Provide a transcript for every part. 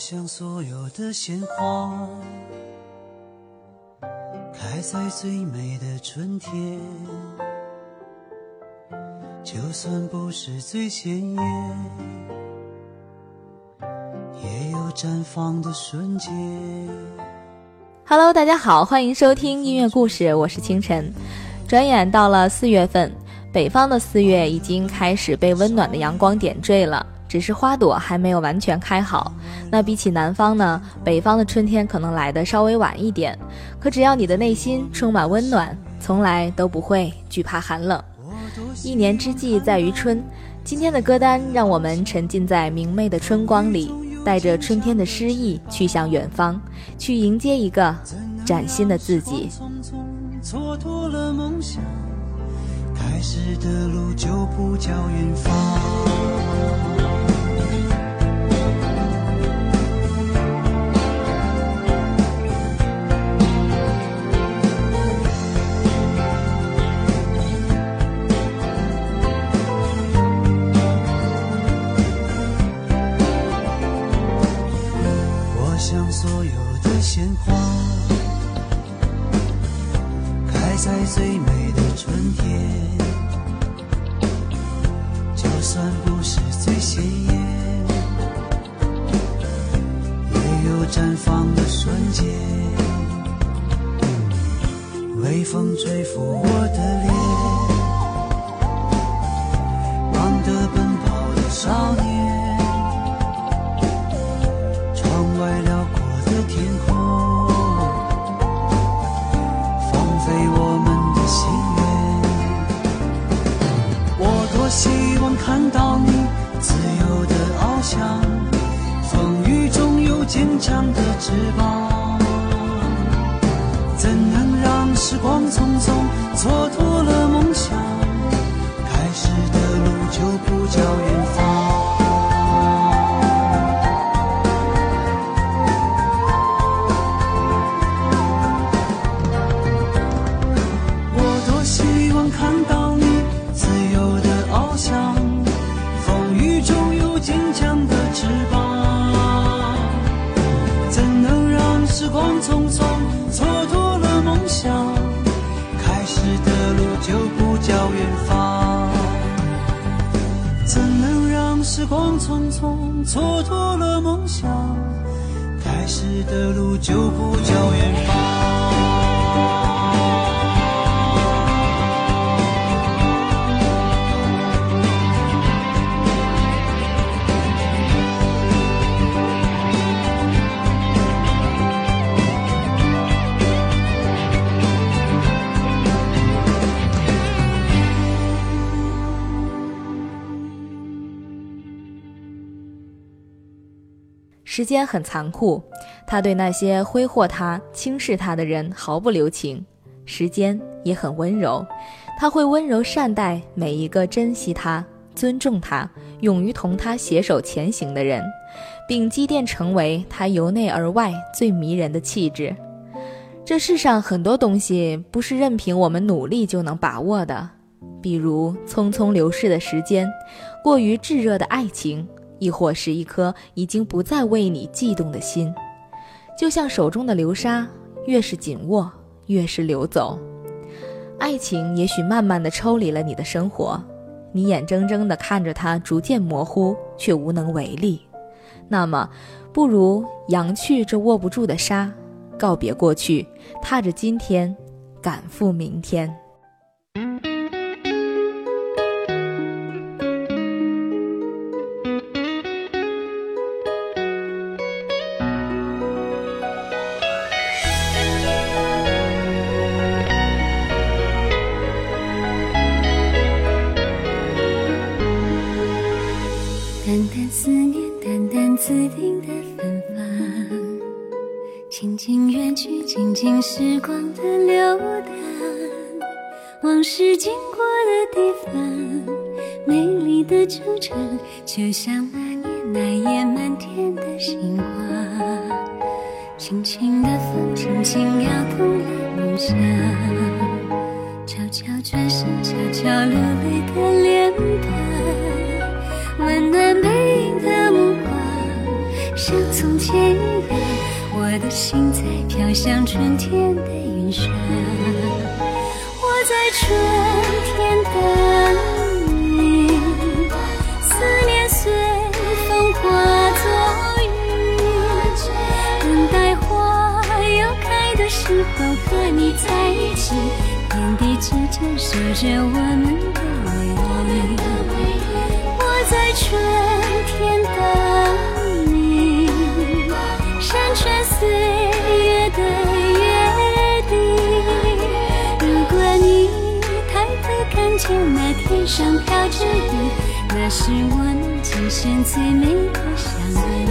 像所有的鲜花开在最美的春天，就算不是最鲜艳，也有绽放的瞬间。Hello，大家好，欢迎收听音乐故事，我是清晨。转眼到了四月份，北方的四月已经开始被温暖的阳光点缀了。只是花朵还没有完全开好。那比起南方呢，北方的春天可能来的稍微晚一点。可只要你的内心充满温暖，从来都不会惧怕寒冷。一年之计在于春，今天的歌单让我们沉浸在明媚的春光里，带着春天的诗意去向远方，去迎接一个崭新的自己。蹉跎了梦想，开始的路就不叫远方。坚强的翅膀，怎能让时光匆匆蹉跎了梦想？开始的路就不叫远方。时光匆匆蹉跎了梦想。开始的路就不叫远方。怎能让时光匆匆蹉跎了梦想？开始的路就不叫远方。时间很残酷，他对那些挥霍他、轻视他的人毫不留情；时间也很温柔，他会温柔善待每一个珍惜他、尊重他、勇于同他携手前行的人，并积淀成为他由内而外最迷人的气质。这世上很多东西不是任凭我们努力就能把握的，比如匆匆流逝的时间，过于炙热的爱情。亦或是一颗已经不再为你悸动的心，就像手中的流沙，越是紧握，越是流走。爱情也许慢慢的抽离了你的生活，你眼睁睁的看着它逐渐模糊，却无能为力。那么，不如扬去这握不住的沙，告别过去，踏着今天，赶赴明天。远去，静静时光的流淌，往事经过的地方，美丽的惆怅，就像那年那夜满天的星光。轻轻的风，轻轻摇动了梦想，悄悄转身，悄悄流泪的脸庞，温暖背影的目光，像从前一样。我的心在飘向春天的云上，我在春天等你，思念随风化作雨，等待花又开的时候和你在一起，天地之间守着我们的美丽。我在春天等，山川岁月的约定。如果你抬头看见那天上飘着雨，那是我们今生最美的相遇。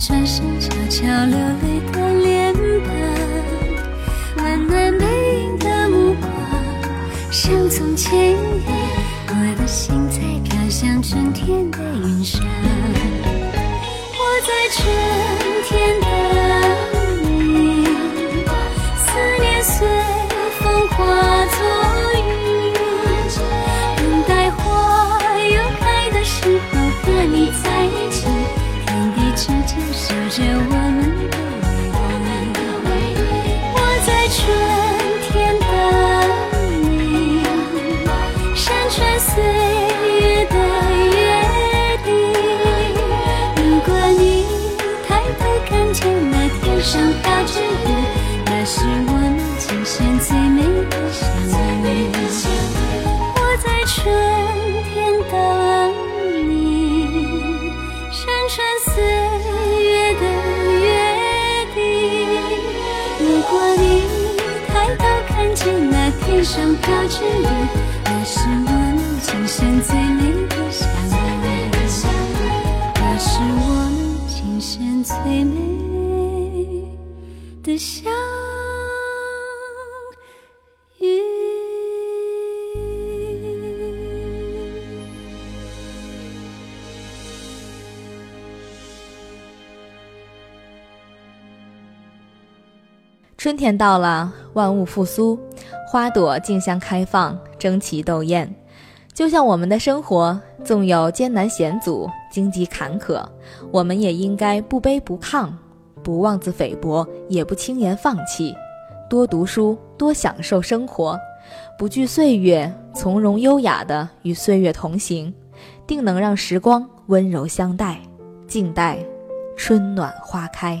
转身，悄悄流泪的脸庞，暖暖背影的目光，像从前一样，我的心在飘向春天的云上，我在春天等你，思念随风化作雨。等待花又开的时候和你在天上飘着雨，那是我们今生最美的相遇。那是我们今生最美的相遇。春天到了，万物复苏，花朵竞相开放，争奇斗艳。就像我们的生活，纵有艰难险阻、荆棘坎坷，我们也应该不卑不亢，不妄自菲薄，也不轻言放弃。多读书，多享受生活，不惧岁月，从容优雅地与岁月同行，定能让时光温柔相待，静待春暖花开。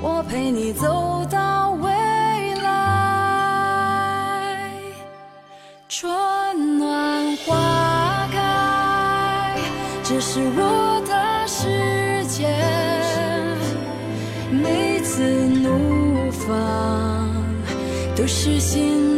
我陪你走到未来。春暖花开，这是我的世界。每次怒放，都是心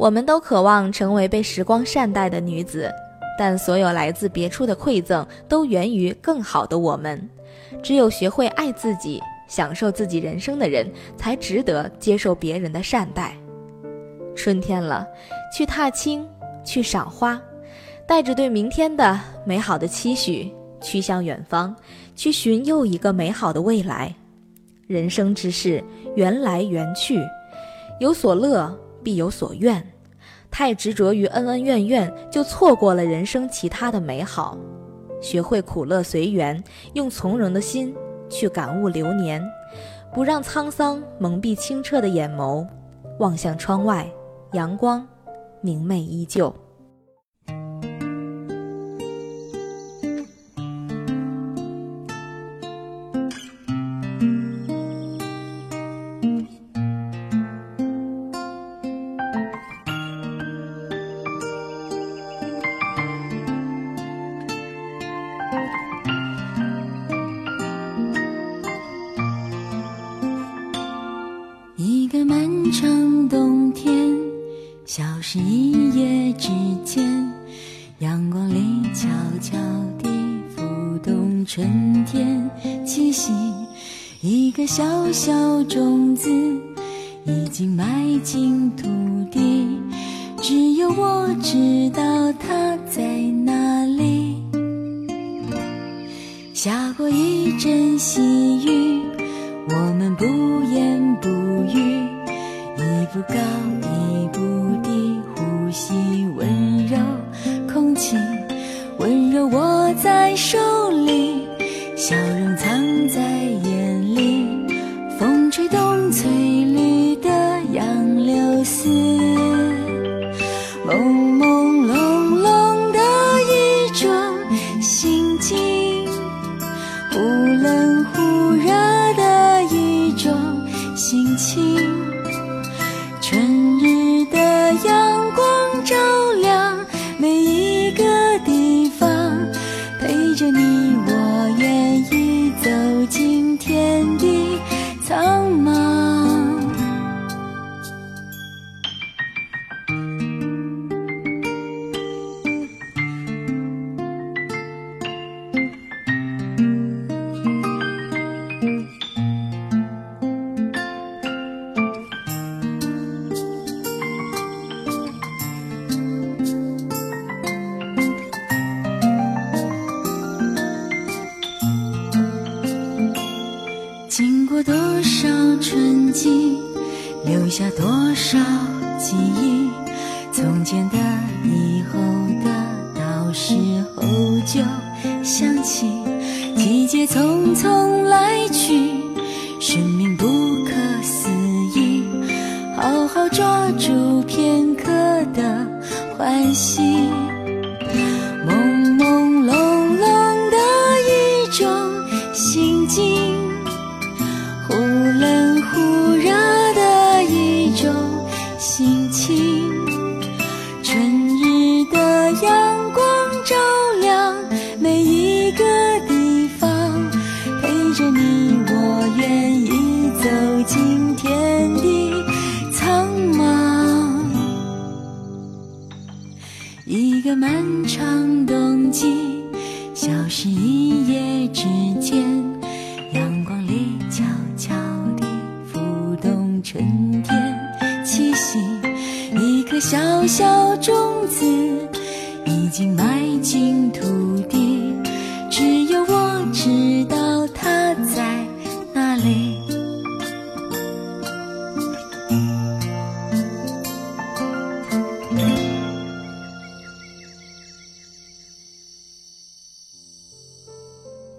我们都渴望成为被时光善待的女子，但所有来自别处的馈赠都源于更好的我们。只有学会爱自己、享受自己人生的人，才值得接受别人的善待。春天了，去踏青，去赏花，带着对明天的美好的期许，去向远方，去寻又一个美好的未来。人生之事，缘来缘去，有所乐，必有所愿。太执着于恩恩怨怨，就错过了人生其他的美好。学会苦乐随缘，用从容的心去感悟流年，不让沧桑蒙蔽清澈的眼眸。望向窗外，阳光明媚依旧。小种子已经埋进土地，只有我知道它在哪里。下过一阵细雨，我们不言记，留下多少记忆。从前的、以后的，到时候就想起。季节匆匆来去，生命不可思议。好好抓住片刻的欢喜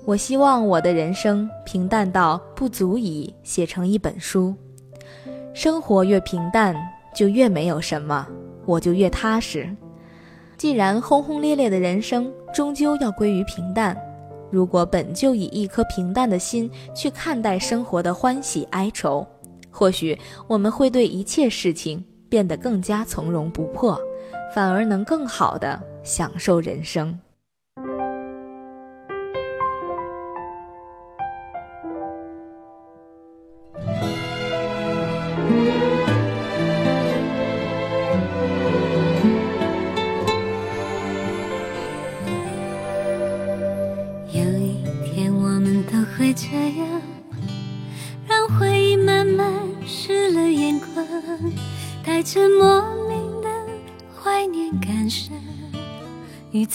我希望我的人生平淡到不足以写成一本书。生活越平淡，就越没有什么，我就越踏实。既然轰轰烈烈的人生终究要归于平淡，如果本就以一颗平淡的心去看待生活的欢喜哀愁，或许我们会对一切事情变得更加从容不迫，反而能更好的享受人生。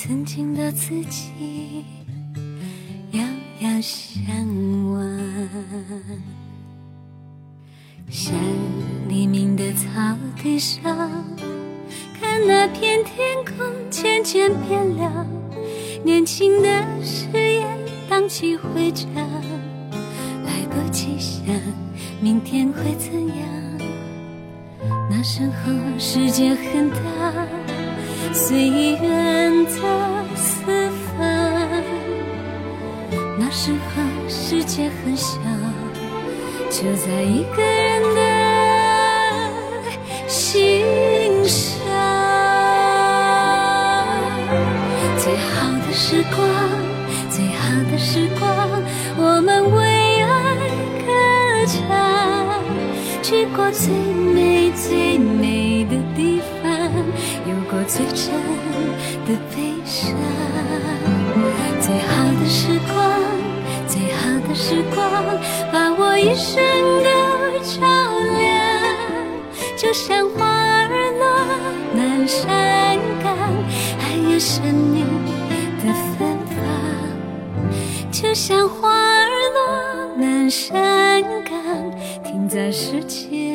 曾经的自己遥遥相望。像黎明的草地上，看那片天空渐渐变亮。年轻的誓言荡起回肠，来不及想明天会怎样。那时候世界很大，随缘的四方。那时候世界很小，就在一个人的心上。最好的时光，最好的时光，我们为爱歌唱，去过最美最美，最真的悲伤。最好的时光，最好的时光，把我一生都照亮，就像花儿落满山岗，还有生命的芬芳，就像花儿落满山岗，停在时间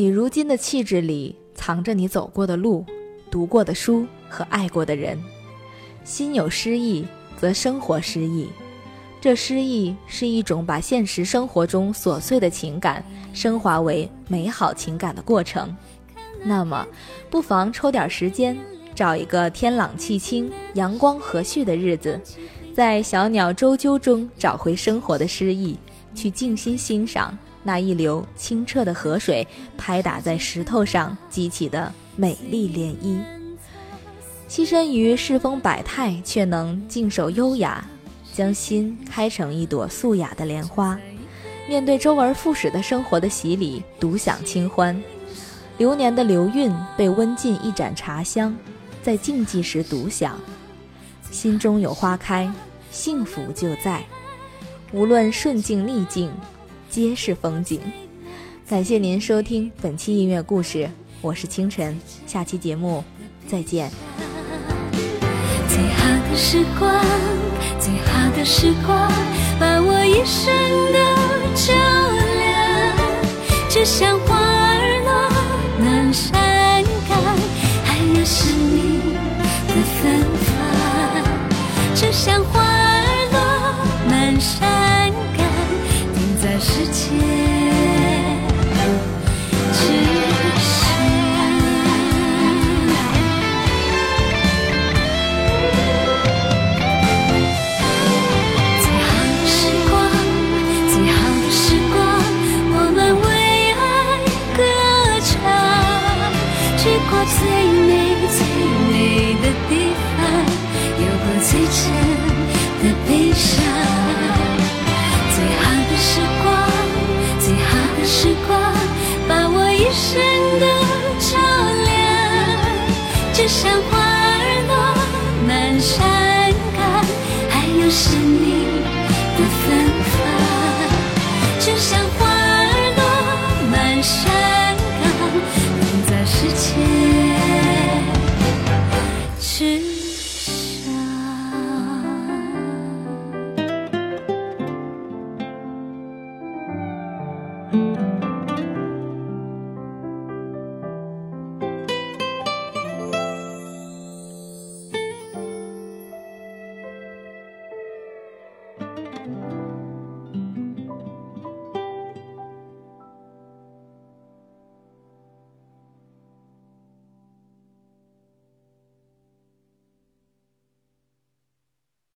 你如今的气质里，藏着你走过的路、读过的书和爱过的人。心有诗意，则生活诗意。这诗意是一种把现实生活中琐碎的情感升华为美好情感的过程。那么，不妨抽点时间，找一个天朗气清、阳光和煦的日子，在小鸟啁啾中找回生活的诗意，去静心欣赏那一流清澈的河水拍打在石头上激起的美丽涟漪。栖身于世风百态，却能静守优雅，将心开成一朵素雅的莲花。面对周而复始的生活的洗礼，独享清欢。流年的流韵被温进一盏茶香，在静寂时独享。心中有花开，幸福就在。无论顺境逆境，皆是风景。感谢您收听本期音乐故事，我是清晨，下期节目再见。最好的时光，最好的时光，把我一生都照亮，就像花儿落满山岗，还有生命的芬芳，就像花儿落满山